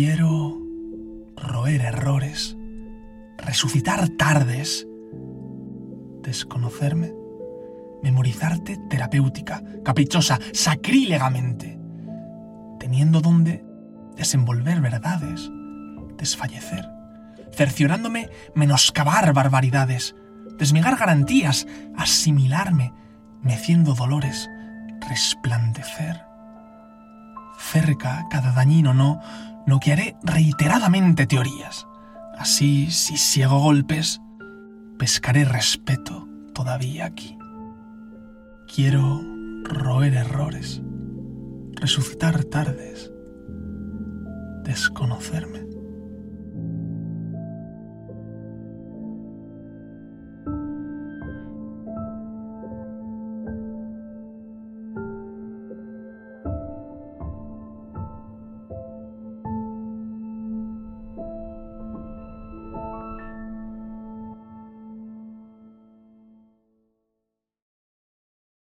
Quiero roer errores, resucitar tardes, desconocerme, memorizarte terapéutica, caprichosa, sacrílegamente, teniendo donde desenvolver verdades, desfallecer, cerciorándome menoscabar barbaridades, desmigar garantías, asimilarme, meciendo dolores, resplandecer. Cerca cada dañino no, no que haré reiteradamente teorías. Así, si ciego golpes, pescaré respeto todavía aquí. Quiero roer errores, resucitar tardes, desconocerme.